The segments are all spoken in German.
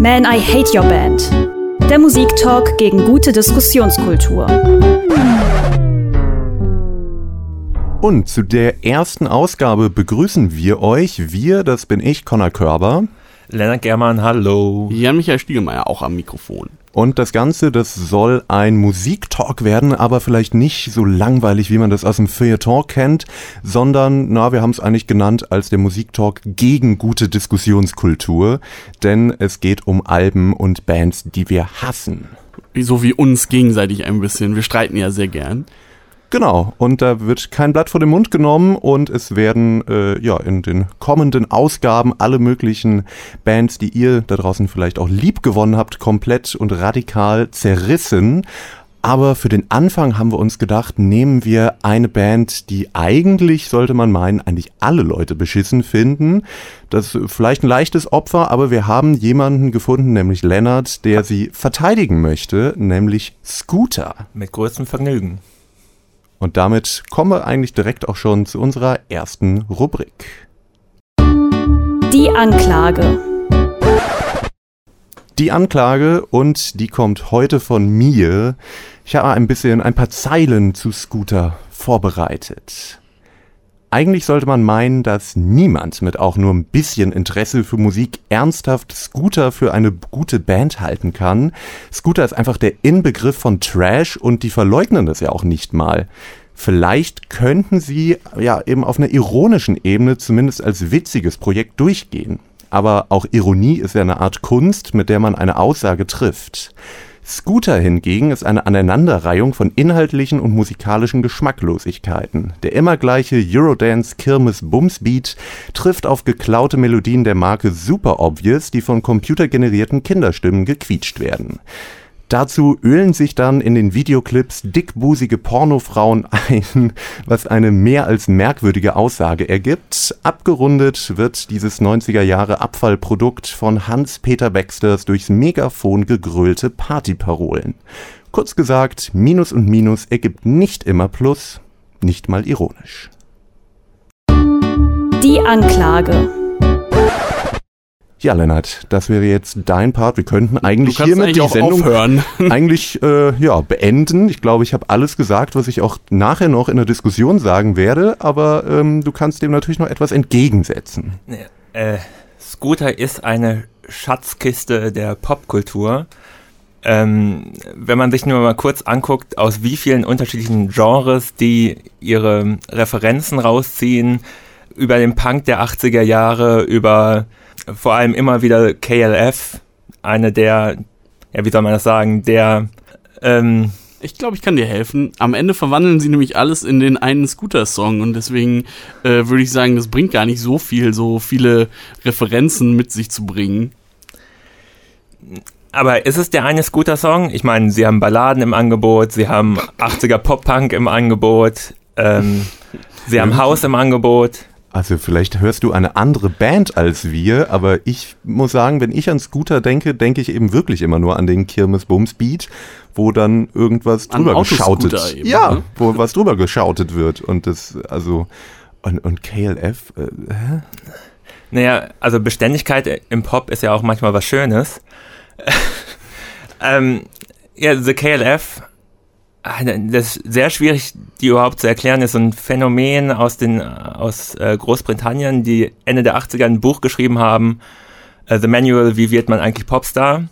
Man, I Hate Your Band. Der Musiktalk gegen gute Diskussionskultur. Und zu der ersten Ausgabe begrüßen wir euch. Wir, das bin ich, Conor Körber. Lennart Germann, hallo. Jan-Michael Stiegelmeier, auch am Mikrofon. Und das Ganze, das soll ein Musiktalk werden, aber vielleicht nicht so langweilig, wie man das aus dem Feuilleton kennt, sondern, na, wir haben es eigentlich genannt als der Musiktalk gegen gute Diskussionskultur, denn es geht um Alben und Bands, die wir hassen. So wie uns gegenseitig ein bisschen. Wir streiten ja sehr gern. Genau, und da wird kein Blatt vor den Mund genommen und es werden äh, ja in den kommenden Ausgaben alle möglichen Bands, die ihr da draußen vielleicht auch lieb gewonnen habt, komplett und radikal zerrissen. Aber für den Anfang haben wir uns gedacht, nehmen wir eine Band, die eigentlich, sollte man meinen, eigentlich alle Leute beschissen finden. Das ist vielleicht ein leichtes Opfer, aber wir haben jemanden gefunden, nämlich Lennart, der sie verteidigen möchte, nämlich Scooter. Mit größtem Vergnügen. Und damit kommen wir eigentlich direkt auch schon zu unserer ersten Rubrik. Die Anklage. Die Anklage und die kommt heute von mir. Ich habe ein bisschen ein paar Zeilen zu Scooter vorbereitet. Eigentlich sollte man meinen, dass niemand mit auch nur ein bisschen Interesse für Musik ernsthaft Scooter für eine gute Band halten kann. Scooter ist einfach der Inbegriff von Trash und die verleugnen das ja auch nicht mal. Vielleicht könnten sie ja eben auf einer ironischen Ebene zumindest als witziges Projekt durchgehen. Aber auch Ironie ist ja eine Art Kunst, mit der man eine Aussage trifft. Scooter hingegen ist eine Aneinanderreihung von inhaltlichen und musikalischen Geschmacklosigkeiten. Der immer gleiche Eurodance Kirmes Bumsbeat trifft auf geklaute Melodien der Marke Super Obvious, die von computergenerierten Kinderstimmen gequietscht werden. Dazu ölen sich dann in den Videoclips dickbusige Pornofrauen ein, was eine mehr als merkwürdige Aussage ergibt. Abgerundet wird dieses 90er Jahre Abfallprodukt von Hans-Peter Baxters durchs Megafon gegrölte Partyparolen. Kurz gesagt, Minus und Minus ergibt nicht immer Plus, nicht mal ironisch. Die Anklage. Ja, Lennart, das wäre jetzt dein Part. Wir könnten eigentlich du hiermit eigentlich die auch Sendung aufhören. eigentlich äh, ja beenden. Ich glaube, ich habe alles gesagt, was ich auch nachher noch in der Diskussion sagen werde. Aber ähm, du kannst dem natürlich noch etwas entgegensetzen. Äh, Scooter ist eine Schatzkiste der Popkultur. Ähm, wenn man sich nur mal kurz anguckt, aus wie vielen unterschiedlichen Genres die ihre Referenzen rausziehen, über den Punk der 80er Jahre, über vor allem immer wieder KLF, eine der, ja, wie soll man das sagen, der, ähm, Ich glaube, ich kann dir helfen. Am Ende verwandeln sie nämlich alles in den einen Scooter-Song und deswegen äh, würde ich sagen, das bringt gar nicht so viel, so viele Referenzen mit sich zu bringen. aber ist es der eine Scooter-Song? Ich meine, sie haben Balladen im Angebot, sie haben 80er Pop-Punk im Angebot, ähm, sie haben House im Angebot. Also vielleicht hörst du eine andere Band als wir, aber ich muss sagen, wenn ich an Scooter denke, denke ich eben wirklich immer nur an den Kirmes Bums Beat, wo dann irgendwas An drüber geschautet. eben, ja, ne? wo was drüber geschautet wird und das also und, und KLF äh, hä? Naja, also Beständigkeit im Pop ist ja auch manchmal was Schönes. ähm, ja, The KLF, das ist sehr schwierig, die überhaupt zu erklären, ist so ein Phänomen aus, den, aus äh, Großbritannien, die Ende der 80er ein Buch geschrieben haben, äh, The Manual, wie wird man eigentlich Popstar?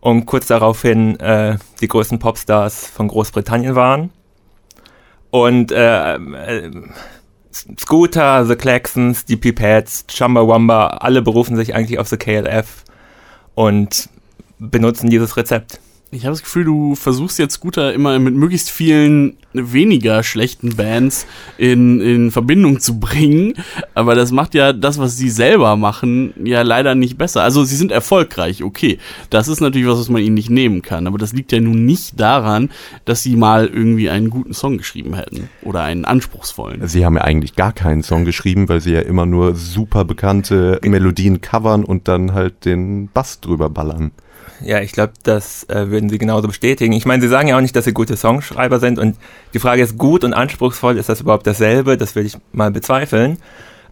Und kurz daraufhin äh, die größten Popstars von Großbritannien waren. Und äh, äh, Scooter, The Claxons, die Pipettes, Chumbawamba, alle berufen sich eigentlich auf The KLF und benutzen dieses Rezept. Ich habe das Gefühl, du versuchst jetzt Scooter immer mit möglichst vielen weniger schlechten Bands in, in Verbindung zu bringen. Aber das macht ja das, was sie selber machen, ja leider nicht besser. Also sie sind erfolgreich, okay. Das ist natürlich was, was man ihnen nicht nehmen kann. Aber das liegt ja nun nicht daran, dass sie mal irgendwie einen guten Song geschrieben hätten. Oder einen anspruchsvollen. Sie haben ja eigentlich gar keinen Song geschrieben, weil sie ja immer nur super bekannte Melodien covern und dann halt den Bass drüber ballern. Ja, ich glaube, das äh, würden Sie genauso bestätigen. Ich meine, Sie sagen ja auch nicht, dass Sie gute Songschreiber sind und die Frage ist, gut und anspruchsvoll, ist das überhaupt dasselbe? Das will ich mal bezweifeln.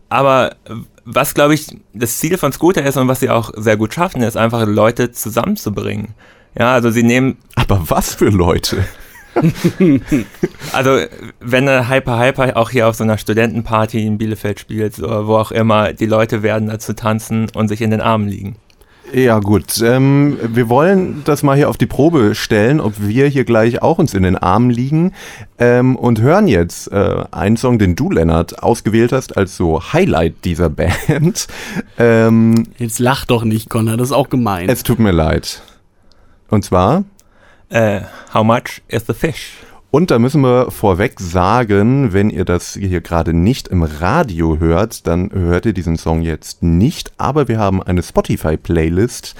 Aber was, glaube ich, das Ziel von Scooter ist und was sie auch sehr gut schaffen, ist einfach Leute zusammenzubringen. Ja, also sie nehmen. Aber was für Leute? also, wenn eine Hyper Hyper auch hier auf so einer Studentenparty in Bielefeld spielt, oder wo auch immer, die Leute werden dazu tanzen und sich in den Armen liegen. Ja gut, ähm, wir wollen das mal hier auf die Probe stellen, ob wir hier gleich auch uns in den Armen liegen ähm, und hören jetzt äh, einen Song, den du, Lennart, ausgewählt hast als so Highlight dieser Band. Ähm, jetzt lach doch nicht, Connor, das ist auch gemein. Es tut mir leid. Und zwar? Uh, how much is the fish? Und da müssen wir vorweg sagen, wenn ihr das hier gerade nicht im Radio hört, dann hört ihr diesen Song jetzt nicht. Aber wir haben eine Spotify-Playlist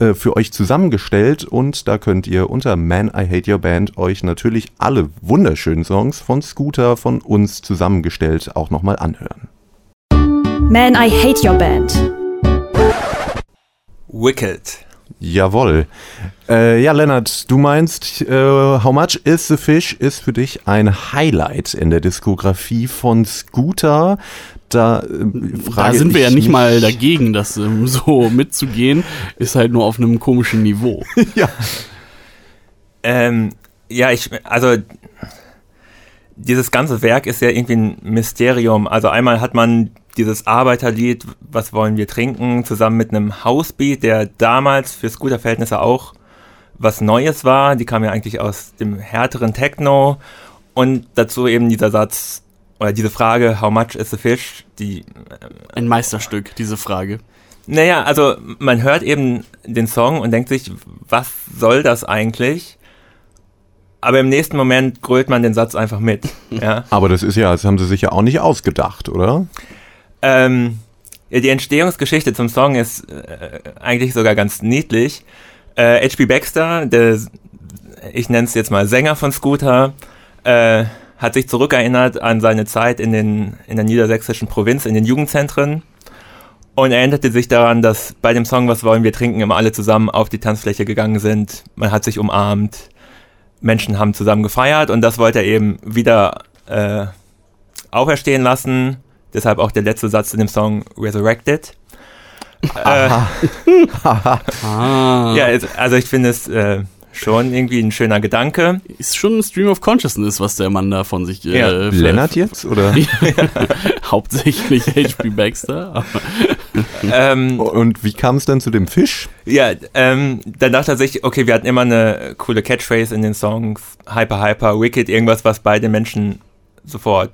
äh, für euch zusammengestellt und da könnt ihr unter Man I Hate Your Band euch natürlich alle wunderschönen Songs von Scooter von uns zusammengestellt auch nochmal anhören. Man I Hate Your Band. Wicked. Jawohl. Äh, ja, Lennart, du meinst, äh, How Much is the Fish ist für dich ein Highlight in der Diskografie von Scooter. Da, äh, da sind wir ja nicht mal dagegen, das ähm, so mitzugehen, ist halt nur auf einem komischen Niveau. ja. Ähm, ja, ich, also dieses ganze Werk ist ja irgendwie ein Mysterium. Also einmal hat man dieses Arbeiterlied, was wollen wir trinken, zusammen mit einem Housebeat, der damals für Scooter-Verhältnisse auch was Neues war. Die kam ja eigentlich aus dem härteren Techno. Und dazu eben dieser Satz oder diese Frage, how much is the fish? Die, äh, Ein Meisterstück, diese Frage. Naja, also man hört eben den Song und denkt sich, was soll das eigentlich? Aber im nächsten Moment grölt man den Satz einfach mit. Ja. Aber das ist ja, das haben sie sich ja auch nicht ausgedacht, oder? Ähm, die Entstehungsgeschichte zum Song ist äh, eigentlich sogar ganz niedlich. Äh, H.P. Baxter, der, ich nenne es jetzt mal Sänger von Scooter, äh, hat sich zurückerinnert an seine Zeit in, den, in der niedersächsischen Provinz, in den Jugendzentren und erinnerte sich daran, dass bei dem Song Was wollen wir trinken immer alle zusammen auf die Tanzfläche gegangen sind. Man hat sich umarmt, Menschen haben zusammen gefeiert und das wollte er eben wieder äh, auferstehen lassen Deshalb auch der letzte Satz in dem Song Resurrected. Äh, ah. Ja, also ich finde es äh, schon irgendwie ein schöner Gedanke. Ist schon ein Stream of Consciousness, was der Mann da von sich äh, ja. Lennart jetzt oder hauptsächlich H.P. Baxter. ähm, Und wie kam es dann zu dem Fisch? Ja, ähm, dann dachte er sich, okay, wir hatten immer eine coole Catchphrase in den Songs, Hyper Hyper Wicked, irgendwas, was beide Menschen sofort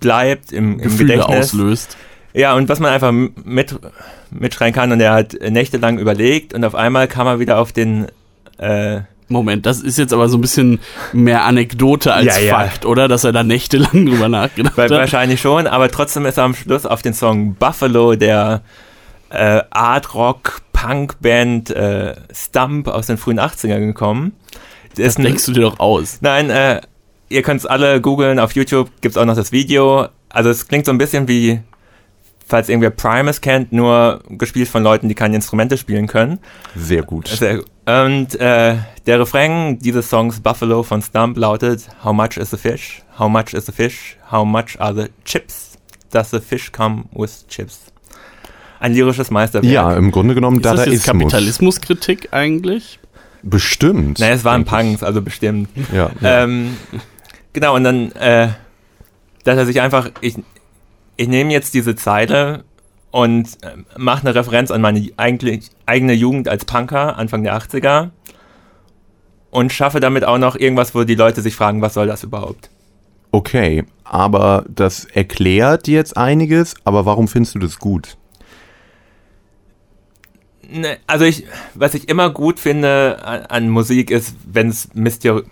bleibt, im, im Gedächtnis. auslöst. Ja, und was man einfach mit, mitschreien kann. Und er hat nächtelang überlegt und auf einmal kam er wieder auf den. Äh, Moment, das ist jetzt aber so ein bisschen mehr Anekdote als ja, Fakt, ja. oder? Dass er da nächtelang drüber nachgedacht hat. Wahrscheinlich schon, aber trotzdem ist er am Schluss auf den Song Buffalo der äh, Art Rock Punk Band äh, Stump aus den frühen 80ern gekommen. Das, das denkst du dir doch aus. Nein, äh, ihr könnt es alle googeln, auf YouTube gibt es auch noch das Video. Also es klingt so ein bisschen wie, falls irgendwer Primus kennt, nur gespielt von Leuten, die keine Instrumente spielen können. Sehr gut. Sehr, und äh, der Refrain dieses Songs Buffalo von Stump lautet How much is the fish? How much is the fish? How much are the chips? Does the fish come with chips? Ein lyrisches Meisterwerk. Ja, im Grunde genommen ist Dadaismus. Das Kapitalismuskritik eigentlich? Bestimmt. Naja, es waren Punks, also bestimmt. Ja. ja. Ähm, Genau, und dann äh, dass er sich einfach, ich, ich nehme jetzt diese Zeile und äh, mache eine Referenz an meine eigentlich, eigene Jugend als Punker, Anfang der 80er und schaffe damit auch noch irgendwas, wo die Leute sich fragen, was soll das überhaupt? Okay, aber das erklärt jetzt einiges, aber warum findest du das gut? Ne, also ich, was ich immer gut finde an, an Musik ist, wenn es mysteriös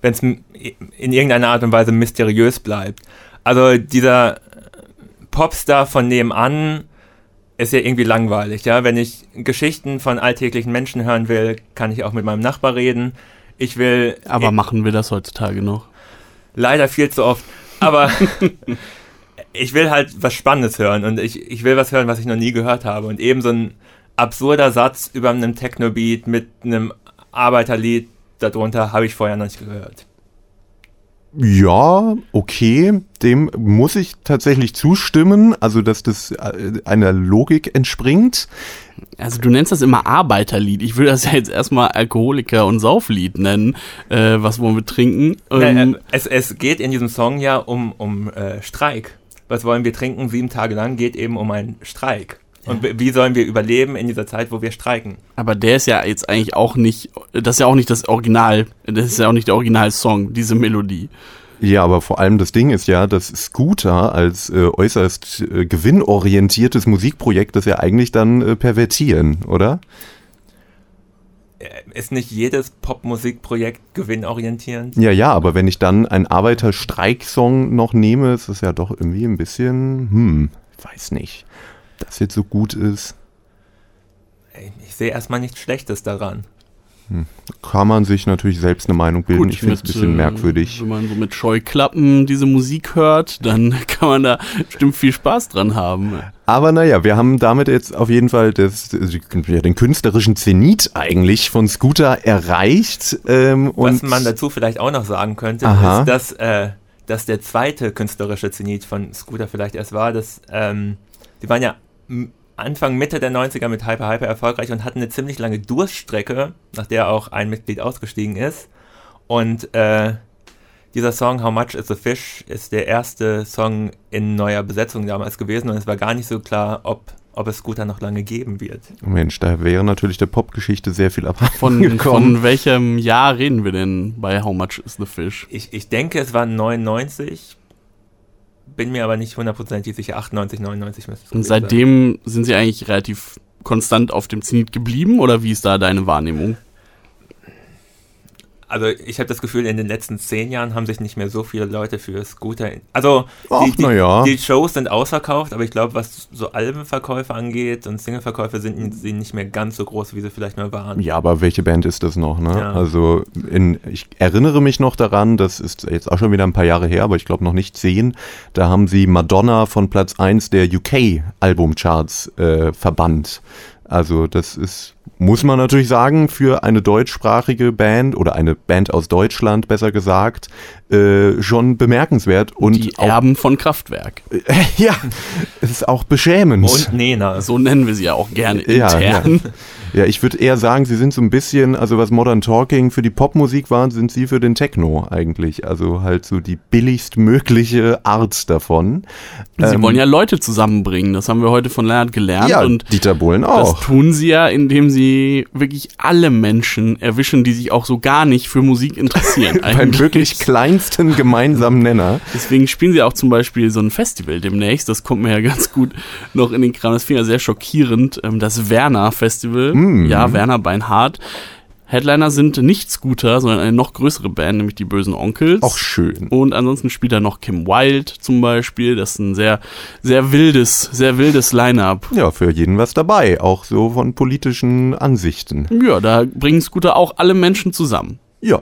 wenn es in irgendeiner Art und Weise mysteriös bleibt. Also dieser Popstar von nebenan ist ja irgendwie langweilig, ja. Wenn ich Geschichten von alltäglichen Menschen hören will, kann ich auch mit meinem Nachbar reden. Ich will. Aber machen wir das heutzutage noch? Leider viel zu oft. Aber ich will halt was Spannendes hören und ich, ich will was hören, was ich noch nie gehört habe. Und eben so ein absurder Satz über einem Techno-Beat mit einem Arbeiterlied darunter habe ich vorher noch nicht gehört. Ja, okay, dem muss ich tatsächlich zustimmen, also dass das äh, einer Logik entspringt. Also du nennst das immer Arbeiterlied. Ich würde das ja jetzt erstmal Alkoholiker- und Sauflied nennen. Äh, was wollen wir trinken? Ähm, Ähm, es, es geht in diesem Song ja um, um äh, Streik. Was wollen wir trinken? Sieben Tage lang geht eben um einen Streik. Und wie- sollen wir überleben in dieser Zeit, wo wir streiken? aber der ist ja jetzt eigentlich auch nicht, das ist ja auch nicht das Original, das ist ja auch nicht der Originalsong, diese Melodie. Ja, aber vor allem das Ding ist ja, dass Scooter als äh, äußerst äh, gewinnorientiertes Musikprojekt das ja eigentlich dann äh, pervertieren, oder? Äh, Ist nicht jedes Popmusikprojekt gewinnorientierend? Ja, ja, aber wenn ich dann einen Arbeiterstreik-Song noch nehme, ist das ja doch irgendwie ein bisschen, hm, ich weiß nicht, das jetzt so gut ist. Ich sehe erstmal nichts Schlechtes daran. Kann man sich natürlich selbst eine Meinung bilden. Gut, ich finde es ein bisschen äh, merkwürdig. Wenn man so mit Scheuklappen diese Musik hört, dann kann man da bestimmt viel Spaß dran haben. Aber naja, wir haben damit jetzt auf jeden Fall das, ja, den künstlerischen Zenit eigentlich von Scooter erreicht. Ähm, Was man dazu vielleicht auch noch sagen könnte, Aha. ist, dass, äh, dass der zweite künstlerische Zenit von Scooter vielleicht erst war, dass ähm, die waren ja Anfang, Mitte der 90er mit Hyper Hyper erfolgreich und hatten eine ziemlich lange Durststrecke, nach der auch ein Mitglied ausgestiegen ist. Und äh, dieser Song How Much is the Fish ist der erste Song in neuer Besetzung damals gewesen und es war gar nicht so klar, ob, ob es Scooter noch lange geben wird. Mensch, da wäre natürlich der Popgeschichte sehr viel Von, abgekommen. von welchem Jahr reden wir denn bei How Much is the Fish? Ich, ich denke, es war 99, bin mir aber nicht hundertprozentig sicher. 98, 99 müsste es Und gewesen sein. seitdem sind sie eigentlich relativ konstant auf dem Zenit geblieben oder wie ist da deine Wahrnehmung? Also ich habe das Gefühl, in den letzten zehn Jahren haben sich nicht mehr so viele Leute für Scooter. Also Ach, die, die, ja. die Shows sind ausverkauft, aber ich glaube, was so Albenverkäufe angeht und Singleverkäufe sind sie nicht mehr ganz so groß, wie sie vielleicht mal waren. Ja, aber welche Band ist das noch, ne? Ja. Also in, ich erinnere mich noch daran, das ist jetzt auch schon wieder ein paar Jahre her, aber ich glaube noch nicht zehn. Da haben sie Madonna von Platz 1 der UK-Albumcharts äh, verbannt. Also das ist, muss man natürlich sagen, für eine deutschsprachige Band oder eine Band aus Deutschland, besser gesagt, äh, schon bemerkenswert und Die auch, Erben von Kraftwerk. ja, es ist auch beschämend. Und Nena. So nennen wir sie ja auch gerne Ja, intern. Ja, ich würde eher sagen, sie sind so ein bisschen, also was Modern Talking für die Popmusik waren, sind sie für den Techno eigentlich. Also halt so die billigstmögliche Art davon. Sie Ähm, wollen ja Leute zusammenbringen, das haben wir heute von Leonard gelernt. Ja, und Dieter Bohlen das auch. tun sie ja, indem sie wirklich alle Menschen erwischen, die sich auch so gar nicht für Musik interessieren. Beim wirklich kleinsten gemeinsamen Nenner. Deswegen spielen sie auch zum Beispiel so ein Festival demnächst. Das kommt mir ja ganz gut noch in den Kram. Das finde ich ja sehr schockierend. Ähm, Das Werner Festival. Mm. Ja, Werner Beinhardt. Headliner sind nicht Scooter, sondern eine noch größere Band, nämlich die Bösen Onkels. Auch schön. Und ansonsten spielt da noch Kim Wilde zum Beispiel. Das ist ein sehr, sehr wildes, sehr wildes Line-Up. Ja, für jeden was dabei. Auch so von politischen Ansichten. Ja, da bringen Scooter auch alle Menschen zusammen. Ja.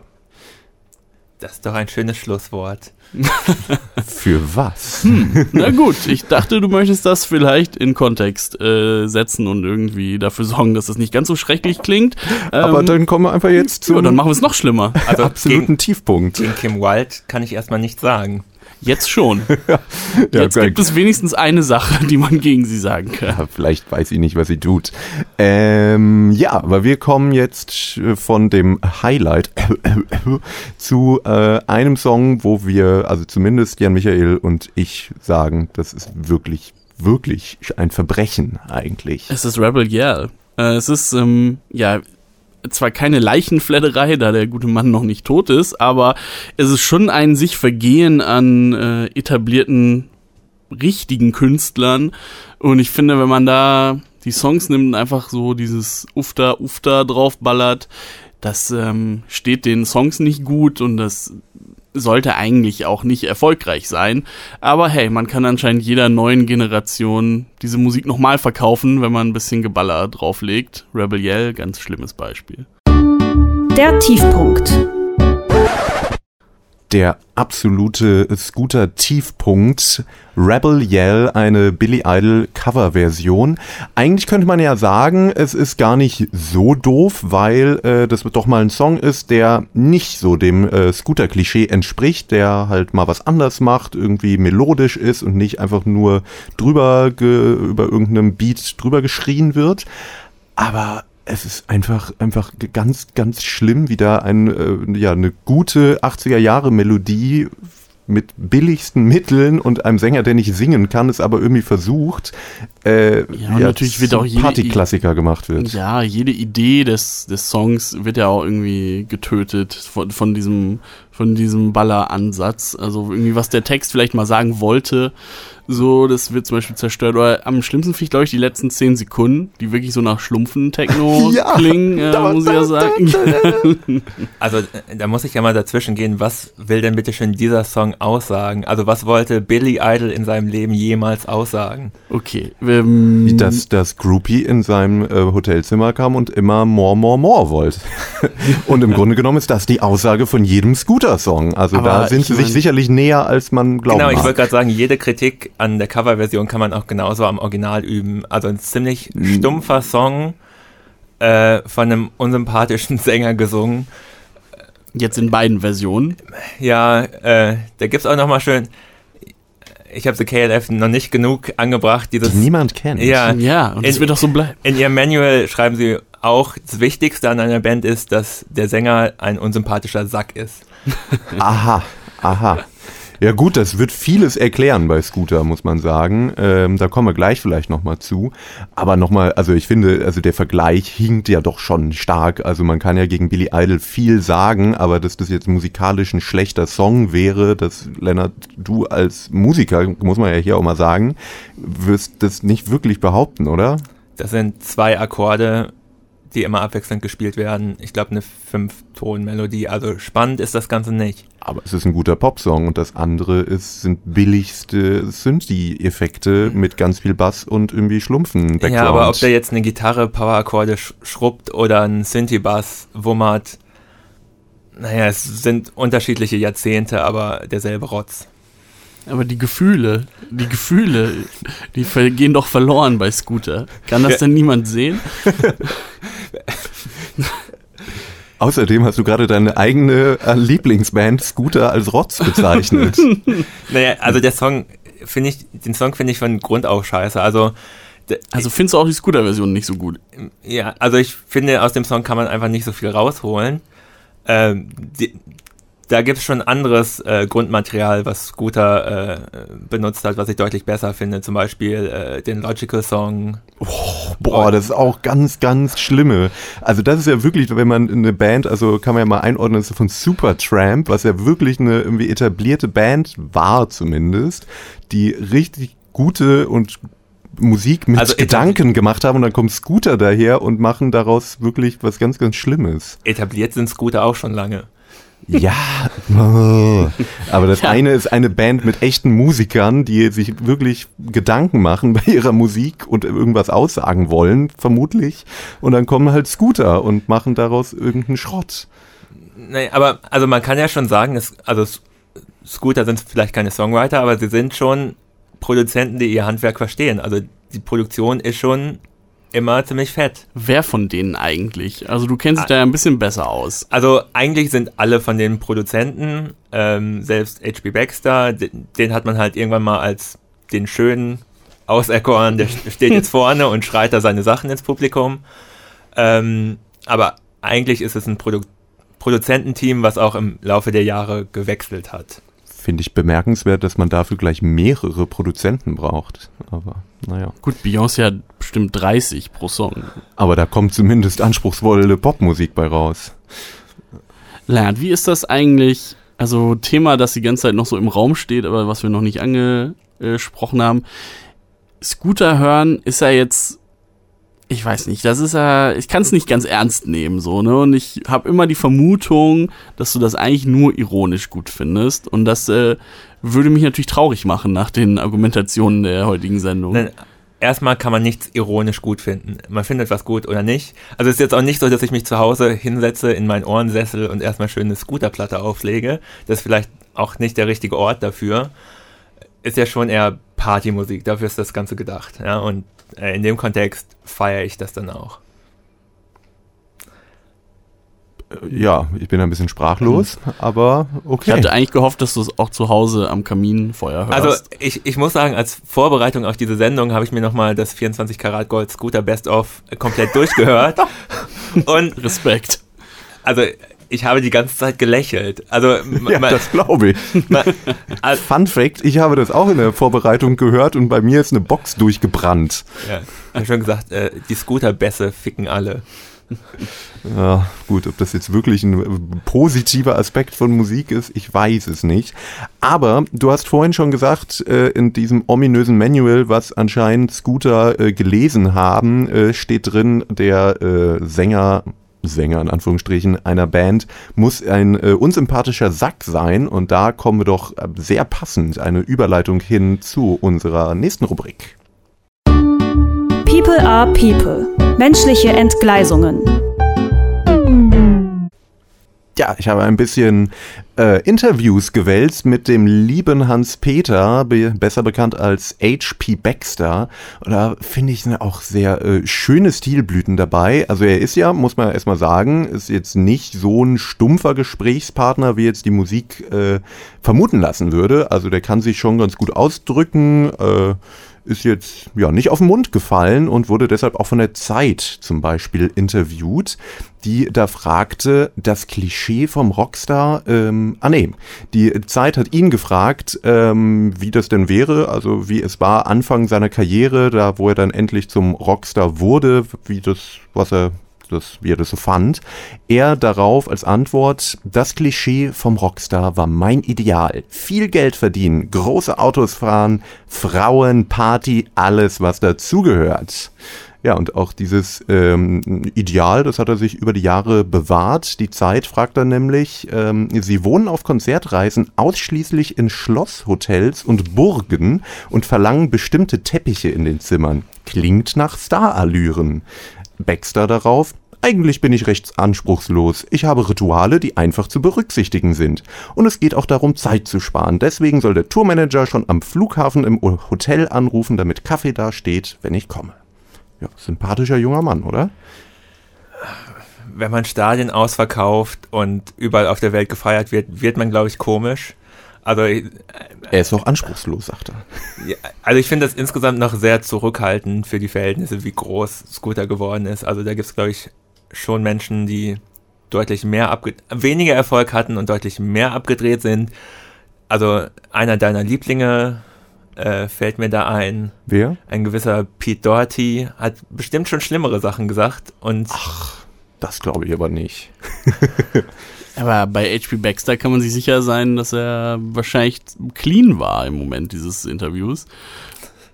Das ist doch ein schönes Schlusswort. Für was? Na gut, ich dachte, du möchtest das vielleicht in Kontext äh, setzen und irgendwie dafür sorgen, dass das nicht ganz so schrecklich klingt. Aber Ähm, dann kommen wir einfach jetzt zum ja, dann machen wir es noch schlimmer. Also absoluten gegen, Tiefpunkt. gegen Kim Wilde kann ich erstmal nichts sagen. Jetzt schon. Ja, Jetzt gibt es wenigstens eine Sache, die man gegen sie sagen kann. Ja, vielleicht weiß sie nicht, was sie tut. Ähm, ja, aber wir kommen jetzt äh, von dem Highlight zu äh, einem Song, wo wir, also zumindest Jan Michael und ich sagen, das ist wirklich, wirklich ein Verbrechen eigentlich. Es ist Rebel Yell. Äh, es ist, ähm, ja, zwar keine Leichenfledderei, da der gute Mann noch nicht tot ist, aber es ist schon ein sich Vergehen an äh, etablierten, richtigen Künstlern. Und ich finde, wenn man da die Songs nimmt und einfach so dieses Ufta, Ufta draufballert, das ähm, steht den Songs nicht gut und das sollte eigentlich auch nicht erfolgreich sein. Aber hey, man kann anscheinend jeder neuen Generation diese Musik nochmal verkaufen, wenn man ein bisschen Geballer drauflegt. Rebel Yell, ganz schlimmes Beispiel. Der Tiefpunkt. Der absolute Scooter-Tiefpunkt. Rebel Yell, eine Billy Idol Coverversion. Eigentlich könnte man ja sagen, es ist gar nicht so doof, weil äh, das doch mal ein Song ist, der nicht so dem äh, Scooter-Klischee entspricht, der halt mal was anders macht, irgendwie melodisch ist und nicht einfach nur drüber über irgendeinem Beat drüber geschrien wird. Aber es ist einfach, einfach ganz, ganz schlimm, wie da ein, äh, ja, eine gute 80er Jahre Melodie mit billigsten Mitteln und einem Sänger, der nicht singen kann, es aber irgendwie versucht, äh, ja, ja, natürlich wird auch jede Partyklassiker gemacht wird. Ja, jede Idee des, des Songs wird ja auch irgendwie getötet von, von diesem von diesem Baller-Ansatz. Also irgendwie, was der Text vielleicht mal sagen wollte, so, das wird zum Beispiel zerstört. Oder am schlimmsten finde ich, glaube ich, die letzten zehn Sekunden, die wirklich so nach Schlumpfen-Techno ja, klingen, äh, da, muss ich ja sagen. also, da muss ich ja mal dazwischen gehen. Was will denn bitte schön dieser Song aussagen? Also, was wollte Billy Idol in seinem Leben jemals aussagen? Okay. Ähm, dass das Groupie in seinem äh, Hotelzimmer kam und immer more, more, more wollte. und im Grunde genommen ist das die Aussage von jedem Scooter-Song. Also, Aber da sind sie sich sicherlich näher, als man glaubt. Genau, ich wollte gerade sagen, jede Kritik an der Coverversion kann man auch genauso am Original üben. Also ein ziemlich stumpfer Song äh, von einem unsympathischen Sänger gesungen. Jetzt in beiden Versionen. Ja, äh, da es auch nochmal schön. Ich habe The KLF noch nicht genug angebracht. Dieses, Die niemand kennt. Ja, ja und das wird doch so bleiben. In ihrem Manual schreiben sie auch, das Wichtigste an einer Band ist, dass der Sänger ein unsympathischer Sack ist. aha, aha. Ja gut, das wird vieles erklären bei Scooter, muss man sagen. Ähm, da kommen wir gleich vielleicht nochmal zu. Aber nochmal, also ich finde, also der Vergleich hinkt ja doch schon stark. Also man kann ja gegen Billy Idol viel sagen, aber dass das jetzt musikalisch ein schlechter Song wäre, dass Lennart, du als Musiker, muss man ja hier auch mal sagen, wirst das nicht wirklich behaupten, oder? Das sind zwei Akkorde, die immer abwechselnd gespielt werden. Ich glaube, eine Fünf-Ton-Melodie. Also spannend ist das Ganze nicht. Aber es ist ein guter Popsong und das andere ist, sind billigste Synthi-Effekte mit ganz viel Bass und irgendwie Schlumpfen. Background. Ja, aber ob der jetzt eine Gitarre Power-Akkorde sch schrubbt oder ein Synthi-Bass wummert, naja, es sind unterschiedliche Jahrzehnte, aber derselbe Rotz. Aber die Gefühle, die Gefühle, die gehen doch verloren bei Scooter. Kann das denn niemand sehen? Außerdem hast du gerade deine eigene äh, Lieblingsband Scooter als Rotz bezeichnet. naja, also der Song finde ich, den Song finde ich von Grund auf scheiße. Also also findest du auch die Scooter-Version nicht so gut? Ja, also ich finde, aus dem Song kann man einfach nicht so viel rausholen. Ähm, die, da gibt es schon anderes äh, Grundmaterial, was Scooter äh, benutzt hat, was ich deutlich besser finde. Zum Beispiel äh, den Logical Song. Oh, boah, das ist auch ganz, ganz schlimme. Also das ist ja wirklich, wenn man eine Band, also kann man ja mal einordnen, das ist von Supertramp, was ja wirklich eine irgendwie etablierte Band war zumindest, die richtig gute und Musik mit also Gedanken gemacht haben und dann kommt Scooter daher und machen daraus wirklich was ganz, ganz Schlimmes. Etabliert sind Scooter auch schon lange. Ja, aber das ja. eine ist eine Band mit echten Musikern, die sich wirklich Gedanken machen bei ihrer Musik und irgendwas aussagen wollen, vermutlich. Und dann kommen halt Scooter und machen daraus irgendeinen Schrott. Nee, aber also man kann ja schon sagen, dass, also Scooter sind vielleicht keine Songwriter, aber sie sind schon Produzenten, die ihr Handwerk verstehen. Also die Produktion ist schon immer ziemlich fett. Wer von denen eigentlich? Also du kennst dich da ja ein bisschen besser aus. Also eigentlich sind alle von den Produzenten, ähm, selbst H.P. Baxter, den, den, hat man halt irgendwann mal als den schönen auserkoren, der steht jetzt vorne und schreit da seine Sachen ins Publikum. Ähm, aber eigentlich ist es ein Produ Produzententeam, was auch im Laufe der Jahre gewechselt hat finde ich bemerkenswert, dass man dafür gleich mehrere Produzenten braucht. Aber naja. Gut, Beyoncé hat bestimmt 30 pro Song. Aber da kommt zumindest anspruchsvolle Popmusik bei raus. Lernt, wie ist das eigentlich? Also Thema, das die ganze Zeit noch so im Raum steht, aber was wir noch nicht angesprochen haben. Scooter hören ist ja jetzt ich weiß nicht, das ist ja, ich kann es nicht ganz ernst nehmen, so, ne? Und ich habe immer die Vermutung, dass du das eigentlich nur ironisch gut findest. Und das äh, würde mich natürlich traurig machen nach den Argumentationen der heutigen Sendung. Erstmal kann man nichts ironisch gut finden. Man findet was gut oder nicht. Also es ist jetzt auch nicht so, dass ich mich zu Hause hinsetze in meinen Ohrensessel und erstmal schöne Scooterplatte auflege. Das ist vielleicht auch nicht der richtige Ort dafür. Ist ja schon eher Partymusik, dafür ist das Ganze gedacht. Ja? Und äh, in dem Kontext feiere ich das dann auch. Ja, ich bin ein bisschen sprachlos, aber okay. Ich hatte eigentlich gehofft, dass du es auch zu Hause am Kaminfeuer hörst. Also ich, ich muss sagen, als Vorbereitung auf diese Sendung habe ich mir nochmal das 24 Karat Gold Scooter Best of komplett durchgehört. Und Respekt. Also ich habe die ganze Zeit gelächelt. Also ja, das glaube ich. also, Fun Fact: Ich habe das auch in der Vorbereitung gehört und bei mir ist eine Box durchgebrannt. Ja, ich habe schon gesagt, äh, die Scooter-Bässe ficken alle. Ja, gut, ob das jetzt wirklich ein positiver Aspekt von Musik ist, ich weiß es nicht. Aber du hast vorhin schon gesagt, äh, in diesem ominösen Manual, was anscheinend Scooter äh, gelesen haben, äh, steht drin, der äh, Sänger Sänger in Anführungsstrichen einer Band muss ein äh, unsympathischer Sack sein und da kommen wir doch äh, sehr passend eine Überleitung hin zu unserer nächsten Rubrik. People are People. Menschliche Entgleisungen. Ja, ich habe ein bisschen äh, Interviews gewälzt mit dem lieben Hans-Peter, be besser bekannt als H.P. Baxter. Und da finde ich auch sehr äh, schöne Stilblüten dabei. Also er ist ja, muss man erstmal sagen, ist jetzt nicht so ein stumpfer Gesprächspartner, wie jetzt die Musik äh, vermuten lassen würde. Also der kann sich schon ganz gut ausdrücken. Äh, ist jetzt ja nicht auf den Mund gefallen und wurde deshalb auch von der Zeit zum Beispiel interviewt, die da fragte, das Klischee vom Rockstar, ähm, ah nee, die Zeit hat ihn gefragt, ähm, wie das denn wäre, also wie es war Anfang seiner Karriere, da wo er dann endlich zum Rockstar wurde, wie das, was er das, wie er das so fand. Er darauf als Antwort, das Klischee vom Rockstar war mein Ideal. Viel Geld verdienen, große Autos fahren, Frauen, Party, alles, was dazugehört. Ja, und auch dieses ähm, Ideal, das hat er sich über die Jahre bewahrt. Die Zeit fragt er nämlich, ähm, sie wohnen auf Konzertreisen ausschließlich in Schlosshotels und Burgen und verlangen bestimmte Teppiche in den Zimmern. Klingt nach Starallüren. Baxter darauf, eigentlich bin ich recht anspruchslos. Ich habe Rituale, die einfach zu berücksichtigen sind. Und es geht auch darum, Zeit zu sparen. Deswegen soll der Tourmanager schon am Flughafen im Hotel anrufen, damit Kaffee da steht, wenn ich komme. Ja, sympathischer junger Mann, oder? Wenn man Stadien ausverkauft und überall auf der Welt gefeiert wird, wird man, glaube ich, komisch. Also äh, er ist auch anspruchslos, sagt er. Ja, also ich finde das insgesamt noch sehr zurückhaltend für die Verhältnisse, wie groß Scooter geworden ist. Also da gibt es, glaube ich, schon Menschen, die deutlich mehr abge weniger Erfolg hatten und deutlich mehr abgedreht sind. Also einer deiner Lieblinge äh, fällt mir da ein. Wer? Ein gewisser Pete Doherty hat bestimmt schon schlimmere Sachen gesagt und Ach, das glaube ich aber nicht. Aber bei HP Baxter kann man sich sicher sein, dass er wahrscheinlich clean war im Moment dieses Interviews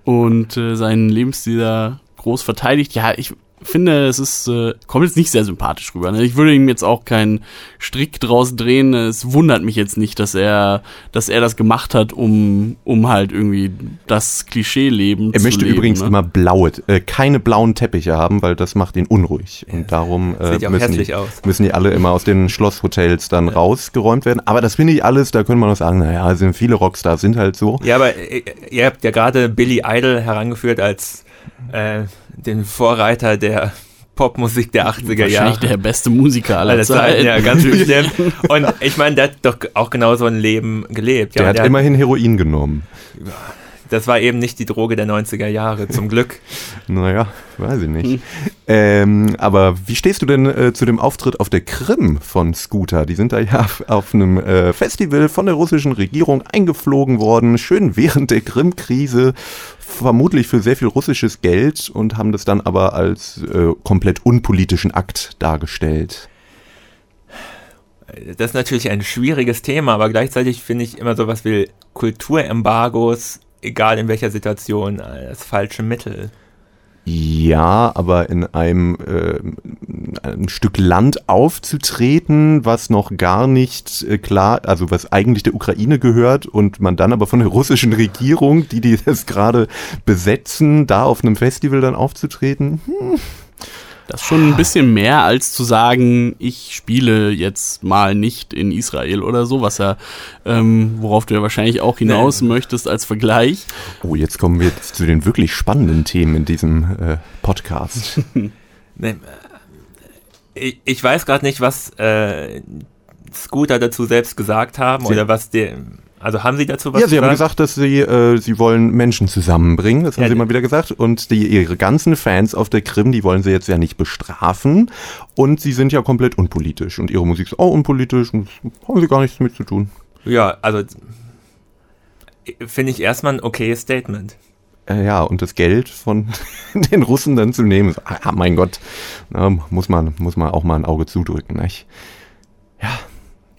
und äh, seinen Lebensstil da groß verteidigt. Ja, ich finde, es ist, äh, kommt jetzt nicht sehr sympathisch rüber. Ne? Ich würde ihm jetzt auch keinen Strick draus drehen. Es wundert mich jetzt nicht, dass er, dass er das gemacht hat, um, um halt irgendwie das Klischee-Leben zu leben. Er möchte übrigens ne? immer blaue, äh, keine blauen Teppiche haben, weil das macht ihn unruhig. Und darum äh, sieht ja auch müssen, hässlich die, aus. müssen die alle immer aus den Schlosshotels dann rausgeräumt werden. Aber das finde ich alles, da könnte man noch sagen, naja, sind viele Rockstars sind halt so. Ja, aber äh, ihr habt ja gerade Billy Idol herangeführt als äh, den Vorreiter der Popmusik der 80er Jahre. Wahrscheinlich der beste Musiker aller Aller Zeiten, Zeiten. ja, ganz bestimmt. Und ich meine, der hat doch auch genau so ein Leben gelebt. Der Ja, hat der, immerhin Heroin genommen. Das war eben nicht die Droge der 90er Jahre, zum Glück. Naja, weiß ich nicht. Ähm, aber wie stehst du denn äh, zu dem Auftritt auf der Krim von Scooter? Die sind da ja auf einem äh, Festival von der russischen Regierung eingeflogen worden, schön während der Krim-Krise, vermutlich für sehr viel russisches Geld und haben das dann aber als äh, komplett unpolitischen Akt dargestellt. Das ist natürlich ein schwieriges Thema, aber gleichzeitig finde ich immer sowas wie Kulturembargos, egal in welcher Situation, das falsche Mittel. Ja, aber in einem, äh, einem Stück Land aufzutreten, was noch gar nicht äh, klar, also was eigentlich der Ukraine gehört und man dann aber von der russischen Regierung, die, die das gerade besetzen, da auf einem Festival dann aufzutreten, hm, Das ist schon ein bisschen mehr als zu sagen, ich spiele jetzt mal nicht in Israel oder so, was ja, ähm, worauf du ja wahrscheinlich auch hinaus nee. möchtest als Vergleich. Oh, jetzt kommen wir zu den wirklich spannenden Themen in diesem äh, Podcast. nee, ich, ich weiß gerade nicht, was äh, Scooter dazu selbst gesagt haben Sie oder was der also haben Sie dazu was Ja, Sie gesagt? haben gesagt, dass Sie, äh, Sie wollen Menschen zusammenbringen, das haben ja, Sie mal wieder gesagt. Und die, Ihre ganzen Fans auf der Krim, die wollen Sie jetzt ja nicht bestrafen. Und Sie sind ja komplett unpolitisch. Und Ihre Musik ist auch unpolitisch und haben Sie gar nichts damit zu tun. Ja, also finde ich erstmal ein okayes Statement. Äh, ja, und das Geld von den Russen dann zu nehmen, ah, mein Gott, muss, man, muss man auch mal ein Auge zudrücken. Nicht? Ja,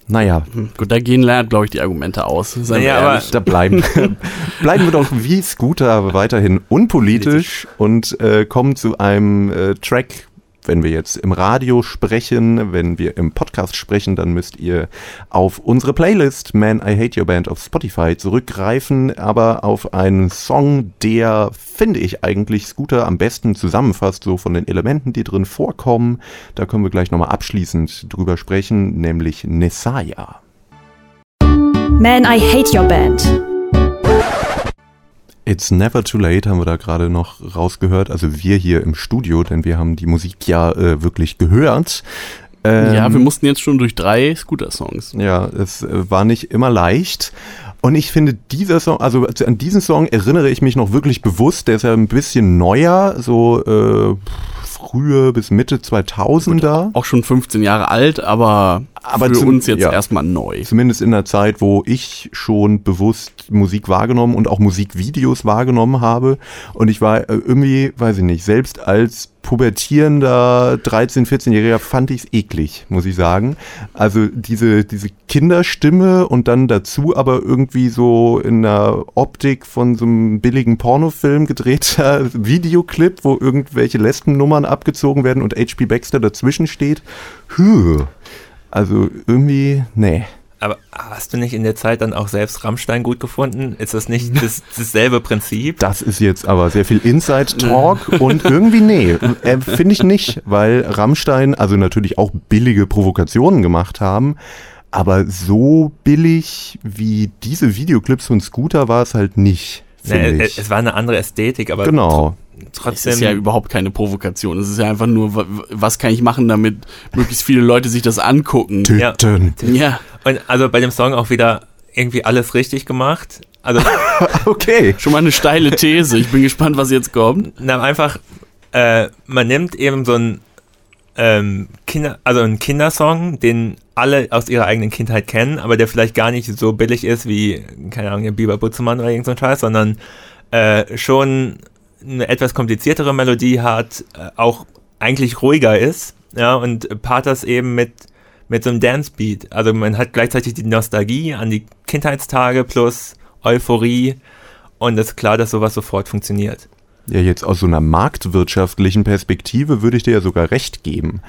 naja. Hm, gut, da gehen lernt, glaube ich, die Argumente aus. Naja, aber da bleiben, bleiben wir doch wie Scooter weiterhin unpolitisch und äh, kommen zu einem äh, Track, wenn wir jetzt im Radio sprechen, wenn wir im Podcast sprechen, dann müsst ihr auf unsere Playlist Man I Hate Your Band auf Spotify zurückgreifen, aber auf einen Song, der, finde ich, eigentlich Scooter am besten zusammenfasst, so von den Elementen, die drin vorkommen. Da können wir gleich nochmal abschließend drüber sprechen, nämlich Nesaya. Man I Hate Your Band. It's Never Too Late haben wir da gerade noch rausgehört. Also wir hier im Studio, denn wir haben die Musik ja äh, wirklich gehört. Ähm, ja, wir mussten jetzt schon durch drei Scooter-Songs. Ja, es äh, war nicht immer leicht. Und ich finde, dieser Song, also an diesen Song erinnere ich mich noch wirklich bewusst. Der ist ja ein bisschen neuer, so äh, frühe bis Mitte 2000er. Auch schon 15 Jahre alt, aber aber für uns jetzt ja, erstmal neu. Zumindest in der Zeit, wo ich schon bewusst Musik wahrgenommen und auch Musikvideos wahrgenommen habe. Und ich war äh, irgendwie, weiß ich nicht, selbst als pubertierender 13-, 14-Jähriger fand ich es eklig, muss ich sagen. Also diese, diese Kinderstimme und dann dazu aber irgendwie so in der Optik von so einem billigen Pornofilm gedrehter Videoclip, wo irgendwelche Lesbennummern abgezogen werden und H.P. Baxter dazwischen steht. Hüh. Also irgendwie, nee. Aber hast du nicht in der Zeit dann auch selbst Rammstein gut gefunden? Ist das nicht das, dasselbe Prinzip? Das ist jetzt aber sehr viel Inside-Talk und irgendwie nee, äh, finde ich nicht, weil Rammstein also natürlich auch billige Provokationen gemacht haben, aber so billig wie diese Videoclips von Scooter war es halt nicht. Nee, es war eine andere Ästhetik, aber genau trotzdem. Es ist ja überhaupt keine Provokation. Es ist ja einfach nur, was kann ich machen, damit möglichst viele Leute sich das angucken. Töten. Ja. ja. Und also bei dem Song auch wieder irgendwie alles richtig gemacht. Also okay. Schon mal eine steile These. Ich bin gespannt, was jetzt kommt. Na, einfach, äh, man nimmt eben so einen ähm, Kinder, also einen Kindersong, den alle aus ihrer eigenen Kindheit kennen, aber der vielleicht gar nicht so billig ist wie, keine Ahnung, Biber Butzemann oder irgend so ein Scheiß, sondern äh, schon eine etwas kompliziertere Melodie hat, äh, auch eigentlich ruhiger ist, ja, und paart das eben mit, mit so einem Dance-Beat. Also man hat gleichzeitig die Nostalgie an die Kindheitstage plus Euphorie und es ist klar, dass sowas sofort funktioniert. Ja, jetzt aus so einer marktwirtschaftlichen Perspektive würde ich dir ja sogar recht geben.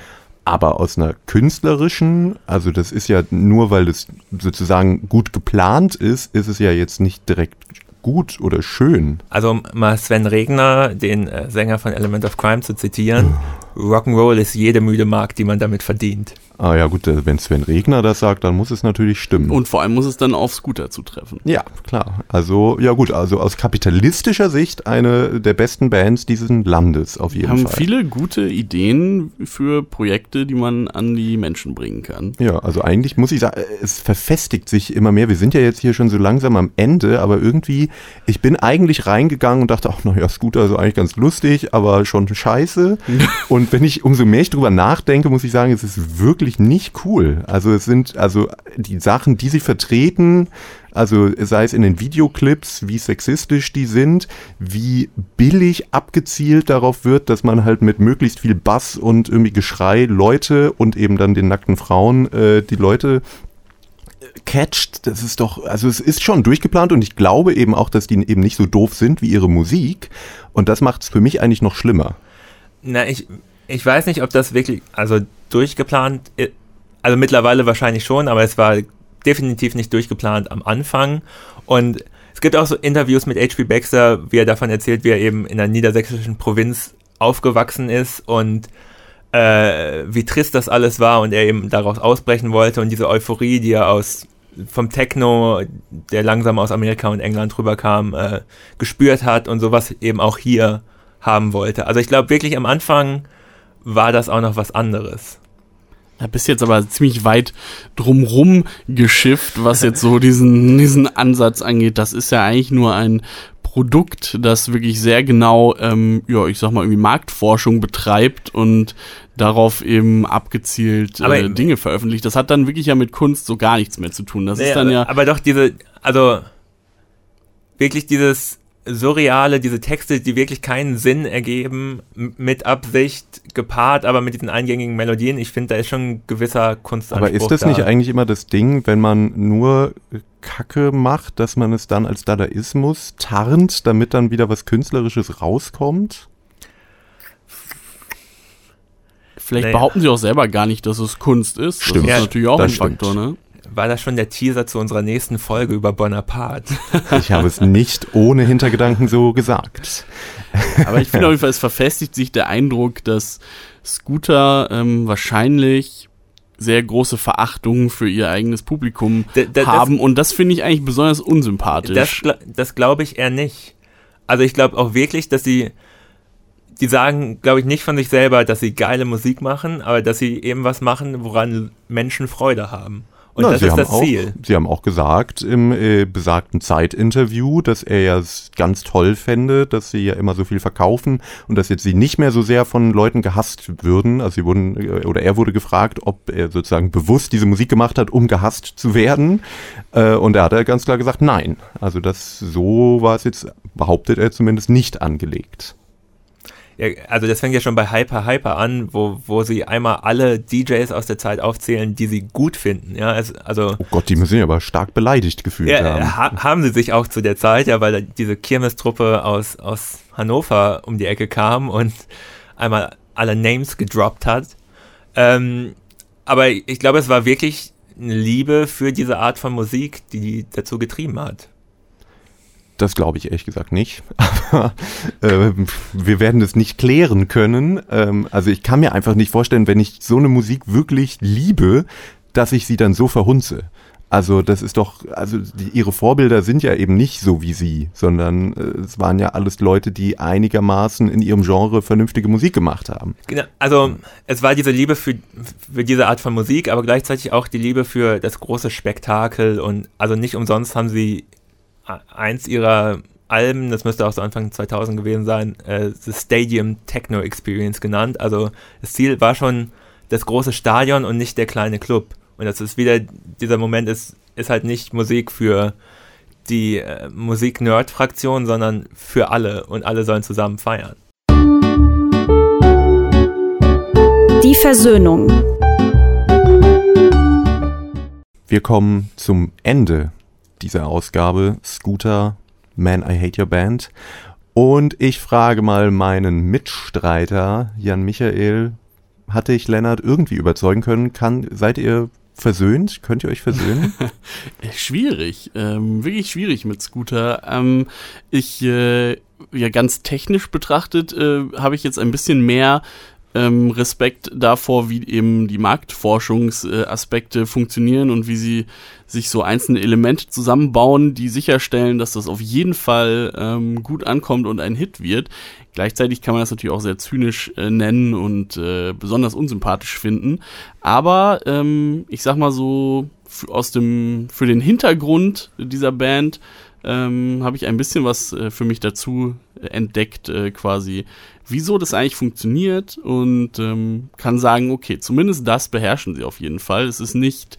Aber aus einer künstlerischen, also das ist ja nur, weil das sozusagen gut geplant ist, ist es ja jetzt nicht direkt gut oder schön. Also mal Sven Regner, den äh, Sänger von Element of Crime, zu zitieren. Rock'n'Roll ist jede müde Mark, die man damit verdient. Ah ja gut, äh, wenn Sven Regner das sagt, dann muss es natürlich stimmen. Und vor allem muss es dann auf Scooter zutreffen. Ja, klar. Also, ja gut, also aus kapitalistischer Sicht eine der besten Bands dieses Landes auf jeden haben Fall. viele gute Ideen für Projekte, die man an die Menschen bringen kann. Ja, also eigentlich muss ich sagen, es verfestigt sich immer mehr. Wir sind ja jetzt hier schon so langsam am Ende, aber irgendwie, ich bin eigentlich reingegangen und dachte, ach naja, Scooter ist eigentlich ganz lustig, aber schon scheiße. und wenn ich umso mehr ich drüber nachdenke, muss ich sagen, es ist wirklich wirklich nicht cool. Also es sind, also die Sachen, die sie vertreten, also sei es in den Videoclips, wie sexistisch die sind, wie billig abgezielt darauf wird, dass man halt mit möglichst viel Bass und irgendwie Geschrei Leute und eben dann den nackten Frauen äh, die Leute äh, catcht, das ist doch, also es ist schon durchgeplant und ich glaube eben auch, dass die eben nicht so doof sind wie ihre Musik und das macht es für mich eigentlich noch schlimmer. Na, ich, ich weiß nicht, ob das wirklich, also durchgeplant, also mittlerweile wahrscheinlich schon, aber es war definitiv nicht durchgeplant am Anfang. Und es gibt auch so Interviews mit H.P. Baxter, wie er davon erzählt, wie er eben in der niedersächsischen Provinz aufgewachsen ist und äh, wie trist das alles war und er eben daraus ausbrechen wollte und diese Euphorie, die er aus vom Techno, der langsam aus Amerika und England rüberkam, äh, gespürt hat und sowas eben auch hier haben wollte. Also ich glaube wirklich am Anfang war das auch noch was anderes. Da bist jetzt aber ziemlich weit drumrum geschifft, was jetzt so diesen, diesen Ansatz angeht. Das ist ja eigentlich nur ein Produkt, das wirklich sehr genau, ähm, ja, ich sag mal, irgendwie Marktforschung betreibt und darauf eben abgezielt äh, Dinge veröffentlicht. Das hat dann wirklich ja mit Kunst so gar nichts mehr zu tun. Das nee, ist dann ja. Aber doch diese, also wirklich dieses surreale, diese Texte, die wirklich keinen Sinn ergeben, mit Absicht gepaart, aber mit diesen eingängigen Melodien. Ich finde, da ist schon ein gewisser Kunstanspruch Aber ist das da. nicht eigentlich immer das Ding, wenn man nur Kacke macht, dass man es dann als Dadaismus tarnt, damit dann wieder was Künstlerisches rauskommt? Vielleicht naja. behaupten sie auch selber gar nicht, dass es Kunst ist. Stimmt. Das ist natürlich auch ein stimmt. Faktor, ne? War das schon der Teaser zu unserer nächsten Folge über Bonaparte. Ich habe es nicht ohne Hintergedanken so gesagt. Aber ich finde auf jeden Fall, es verfestigt sich der Eindruck, dass Scooter ähm, wahrscheinlich sehr große Verachtung für ihr eigenes Publikum da, da, haben. Das, und das finde ich eigentlich besonders unsympathisch. Das, das glaube ich eher nicht. Also ich glaube auch wirklich, dass sie, die sagen, glaube ich, nicht von sich selber, dass sie geile Musik machen, aber dass sie eben was machen, woran Menschen Freude haben. Und Na, das Sie ist das auch, Ziel. Sie haben auch gesagt im äh, besagten Zeitinterview, dass er ja ganz toll fände, dass sie ja immer so viel verkaufen und dass jetzt sie nicht mehr so sehr von Leuten gehasst würden. Also sie wurden, äh, oder er wurde gefragt, ob er sozusagen bewusst diese Musik gemacht hat, um gehasst zu werden. Äh, und er hat ganz klar gesagt, nein. Also das so war es jetzt, behauptet er zumindest, nicht angelegt also das fängt ja schon bei Hyper Hyper an, wo, wo sie einmal alle DJs aus der Zeit aufzählen, die sie gut finden. Ja, also, also oh Gott, die müssen sich aber stark beleidigt gefühlt ja, haben. Ha haben sie sich auch zu der Zeit, ja, weil diese Kirmestruppe aus, aus Hannover um die Ecke kam und einmal alle Names gedroppt hat. Ähm, aber ich glaube, es war wirklich eine Liebe für diese Art von Musik, die die dazu getrieben hat. Das glaube ich ehrlich gesagt nicht. Aber äh, wir werden es nicht klären können. Ähm, also ich kann mir einfach nicht vorstellen, wenn ich so eine Musik wirklich liebe, dass ich sie dann so verhunze. Also das ist doch, also die, ihre Vorbilder sind ja eben nicht so wie sie, sondern äh, es waren ja alles Leute, die einigermaßen in ihrem Genre vernünftige Musik gemacht haben. Genau, also es war diese Liebe für, für diese Art von Musik, aber gleichzeitig auch die Liebe für das große Spektakel und also nicht umsonst haben sie eins ihrer Alben, das müsste auch so Anfang 2000 gewesen sein, äh, The Stadium Techno Experience genannt. Also das Ziel war schon das große Stadion und nicht der kleine Club. Und das ist wieder, dieser Moment ist, ist halt nicht Musik für die äh, Musik-Nerd-Fraktion, sondern für alle und alle sollen zusammen feiern. Die Versöhnung. Wir kommen zum Ende dieser Ausgabe Scooter Man I Hate Your Band. Und ich frage mal meinen Mitstreiter Jan Michael, hatte ich Lennart irgendwie überzeugen können? Kann, seid ihr versöhnt? Könnt ihr euch versöhnen? schwierig, ähm, wirklich schwierig mit Scooter. Ähm, ich, äh, ja, ganz technisch betrachtet, äh, habe ich jetzt ein bisschen mehr ähm, Respekt davor, wie eben die Marktforschungsaspekte äh, funktionieren und wie sie sich so einzelne Elemente zusammenbauen, die sicherstellen, dass das auf jeden Fall ähm, gut ankommt und ein Hit wird. Gleichzeitig kann man das natürlich auch sehr zynisch äh, nennen und äh, besonders unsympathisch finden. Aber ähm, ich sag mal so, aus dem, für den Hintergrund dieser Band ähm, habe ich ein bisschen was äh, für mich dazu entdeckt, äh, quasi, wieso das eigentlich funktioniert und ähm, kann sagen, okay, zumindest das beherrschen sie auf jeden Fall. Es ist nicht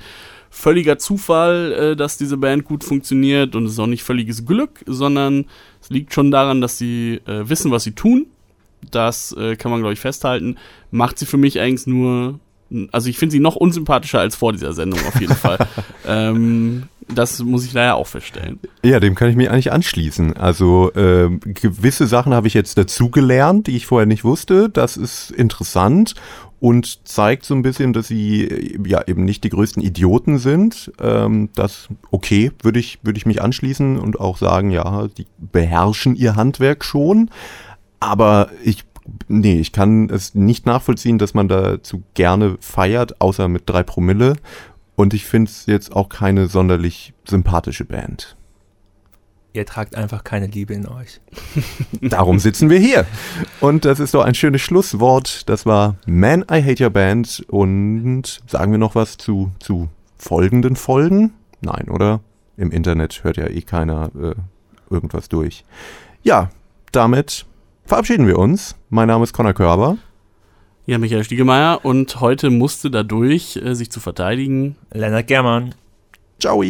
völliger Zufall, äh, dass diese Band gut funktioniert und es ist auch nicht völliges Glück, sondern es liegt schon daran, dass sie äh, wissen, was sie tun. Das äh, kann man, glaube ich, festhalten. Macht sie für mich eigentlich nur also ich finde sie noch unsympathischer als vor dieser Sendung auf jeden Fall. ähm, das muss ich leider auch feststellen. Ja, dem kann ich mich eigentlich anschließen. Also äh, gewisse Sachen habe ich jetzt dazugelernt, die ich vorher nicht wusste. Das ist interessant und zeigt so ein bisschen, dass sie äh, ja eben nicht die größten Idioten sind. Ähm, das okay, würde ich würde ich mich anschließen und auch sagen, ja, die beherrschen ihr Handwerk schon. Aber ich nee, ich kann es nicht nachvollziehen, dass man dazu gerne feiert, außer mit drei Promille. Und ich finde es jetzt auch keine sonderlich sympathische Band. Ihr tragt einfach keine Liebe in euch. Darum sitzen wir hier. Und das ist doch ein schönes Schlusswort. Das war Man, I Hate Your Band. Und sagen wir noch was zu, zu folgenden Folgen? Nein, oder? Im Internet hört ja eh keiner äh, irgendwas durch. Ja, damit verabschieden wir uns. Mein Name ist Conor Körber. Ja, Michael Stiegemeier und heute musste dadurch, äh, sich zu verteidigen, Lennart Germann. Ciao.